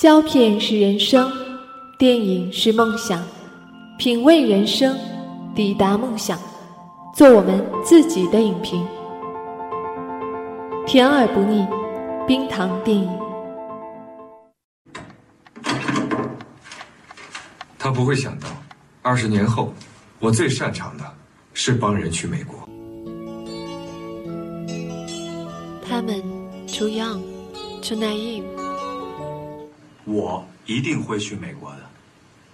胶片是人生，电影是梦想，品味人生，抵达梦想，做我们自己的影评，甜而不腻，冰糖电影。他不会想到，二十年后，我最擅长的是帮人去美国。他们 too young, too naive。我一定会去美国的。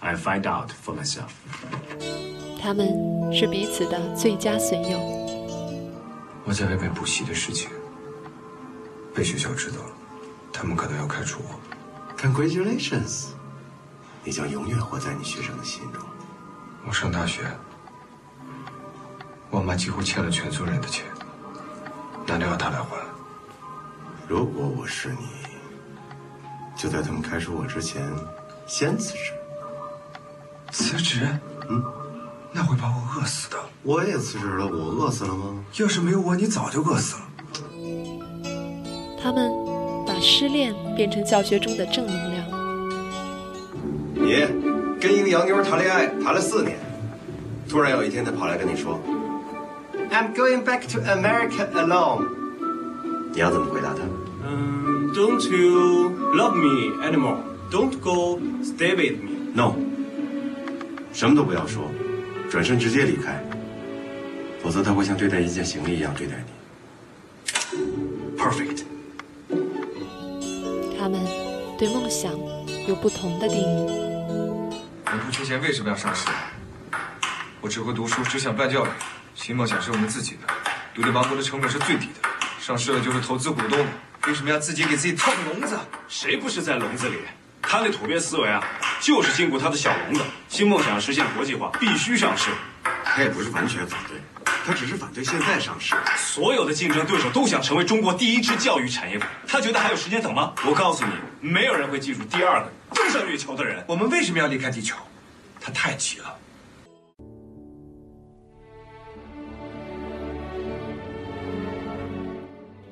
I find out for myself。他们是彼此的最佳损友。我在外面补习的事情被学校知道了，他们可能要开除我。Congratulations！你将永远活在你学生的心中。我上大学，我妈几乎欠了全村人的钱，难道要她来还？如果我是你，就在他们开除我之前，先辞职。辞职？嗯，那会把我饿死的。我也辞职了，我饿死了吗？要是没有我，你早就饿死了。他们把失恋变成教学中的正能量。你跟一个洋妞谈恋爱谈了四年，突然有一天她跑来跟你说，I'm going back to America alone。你要怎么回答他？嗯，Don't you love me anymore? Don't go stay with me. No，什么都不要说，转身直接离开，否则他会像对待一件行李一样对待你。Perfect。他们对梦想有不同的定义。你不缺钱，为什么要上市？我只会读书，只想办教育。新梦想是我们自己的，独立王国的成本是最低的，上市了就是投资股东的。为什么要自己给自己套个笼子？谁不是在笼子里？他那土鳖思维啊，就是禁锢他的小笼子。新梦想实现国际化，必须上市。他也不是完全反对，他只是反对现在上市。所有的竞争对手都想成为中国第一支教育产业股，他觉得还有时间等吗？我告诉你，没有人会记住第二个登上月球的人。我们为什么要离开地球？他太急了。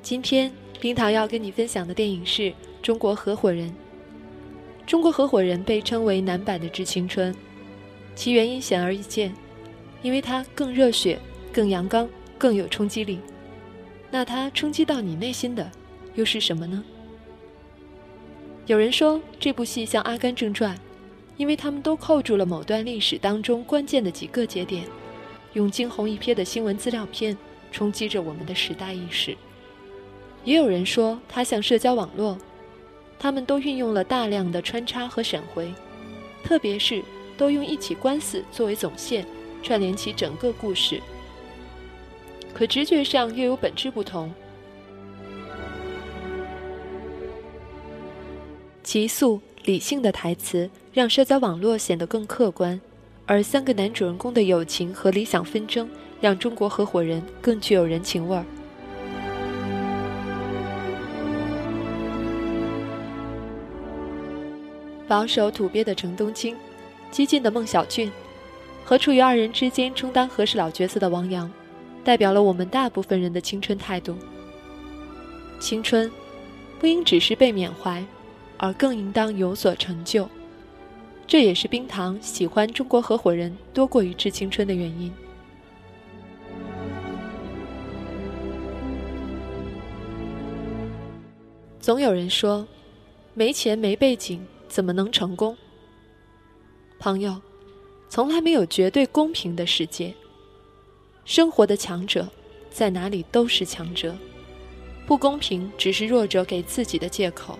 今天樱桃要跟你分享的电影是《中国合伙人》。《中国合伙人》被称为男版的《致青春》，其原因显而易见，因为它更热血、更阳刚、更有冲击力。那它冲击到你内心的又是什么呢？有人说这部戏像《阿甘正传》，因为他们都扣住了某段历史当中关键的几个节点，用惊鸿一瞥的新闻资料片冲击着我们的时代意识。也有人说它像社交网络，他们都运用了大量的穿插和闪回，特别是都用一起官司作为总线，串联起整个故事。可直觉上又有本质不同。急速理性的台词让社交网络显得更客观，而三个男主人公的友情和理想纷争让中国合伙人更具有人情味儿。保守土鳖的程东青，激进的孟小俊，和处于二人之间充当和事佬角色的王阳，代表了我们大部分人的青春态度。青春，不应只是被缅怀，而更应当有所成就。这也是冰糖喜欢中国合伙人多过于致青春的原因。总有人说，没钱没背景。怎么能成功？朋友，从来没有绝对公平的世界。生活的强者，在哪里都是强者，不公平只是弱者给自己的借口。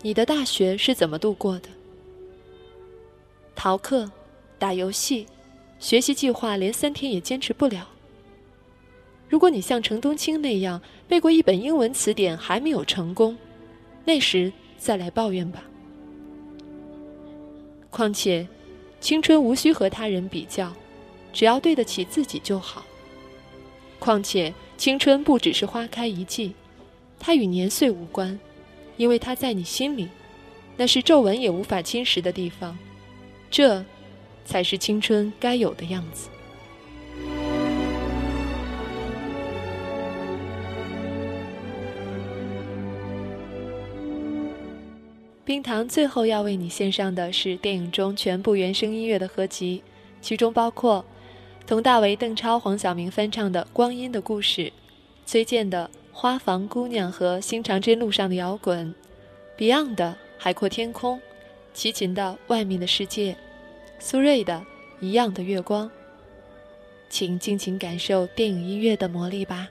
你的大学是怎么度过的？逃课、打游戏、学习计划连三天也坚持不了。如果你像程冬青那样背过一本英文词典还没有成功，那时。再来抱怨吧。况且，青春无需和他人比较，只要对得起自己就好。况且，青春不只是花开一季，它与年岁无关，因为它在你心里，那是皱纹也无法侵蚀的地方。这，才是青春该有的样子。冰糖最后要为你献上的是电影中全部原声音乐的合集，其中包括佟大为、邓超、黄晓明翻唱的《光阴的故事》，崔健的《花房姑娘》和《新长征路上的摇滚》，Beyond 的《海阔天空》，齐秦的《外面的世界》，苏芮的《一样的月光》。请尽情感受电影音乐的魔力吧。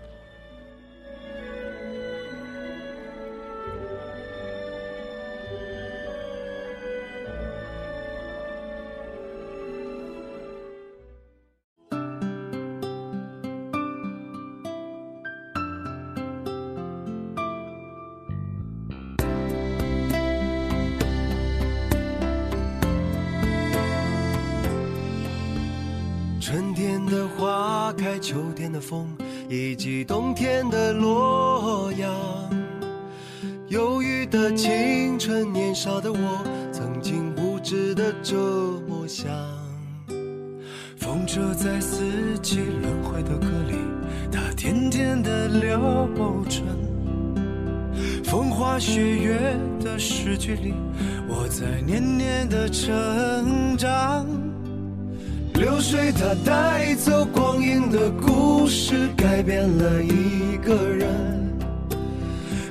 风车在四季轮回的歌里，它甜甜的流转。风花雪月的诗句里，我在年年的成长。流水它带走光阴的故事，改变了一个人。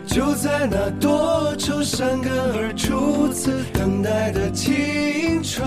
就在那多愁善感而初次等待的青春。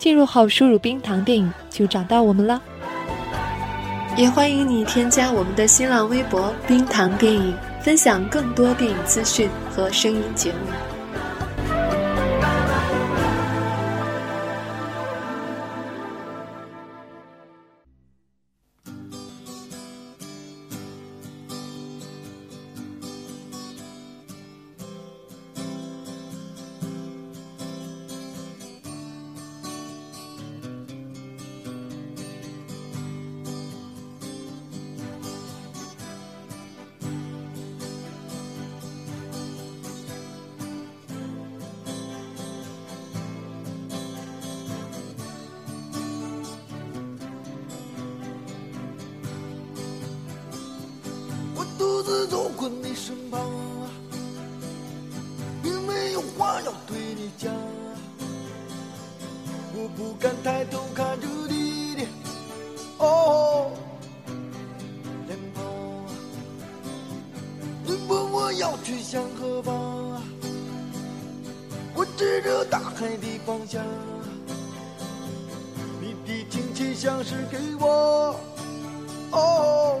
进入后输入“冰糖电影”就找到我们了，也欢迎你添加我们的新浪微博“冰糖电影”，分享更多电影资讯和声音节目。我要对你讲。我不敢抬头看着你的哦脸庞。你问我要去向何方？我指着大海的方向。你的亲切像是给我哦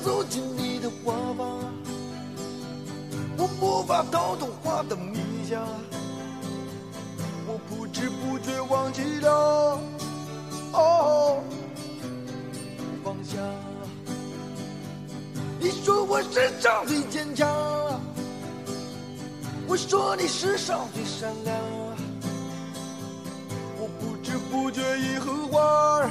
走进你的花房，我无法逃脱花的迷香，我不知不觉忘记了哦放下。你说我世上最坚强，我说你世上最善良，我不知不觉已和花儿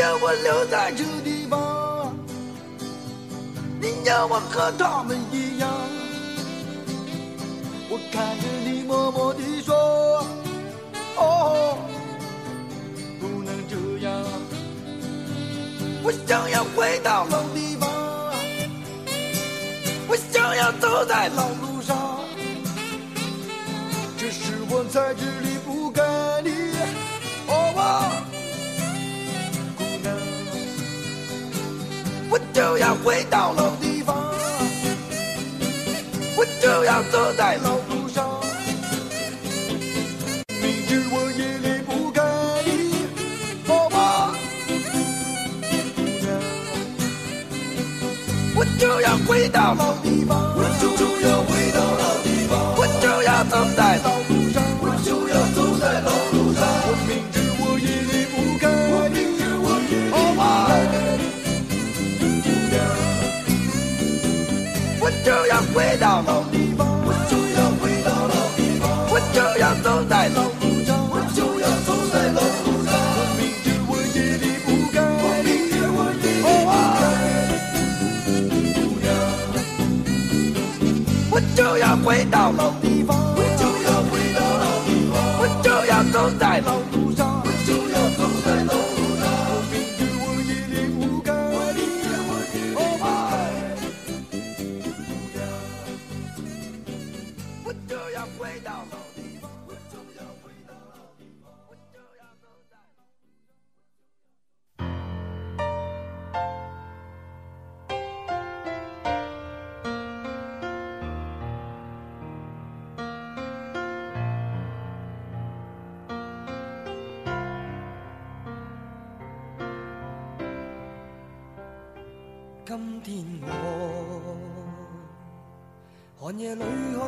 要我留在这地方，你要我和他们一样。我看着你默默地说，哦，不能这样。我想要回到老地方，我想要走在老路上。这是我在这里不该的，哦就要回到老地方，我就要走在老路上。明知我也离不开你，好吧，姑娘，我就要回到老就要走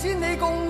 千里共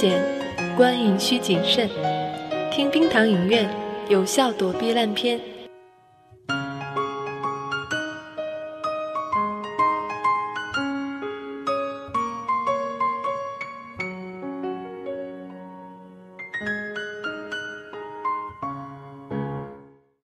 险，观影需谨慎。听冰糖影院，有效躲避烂片。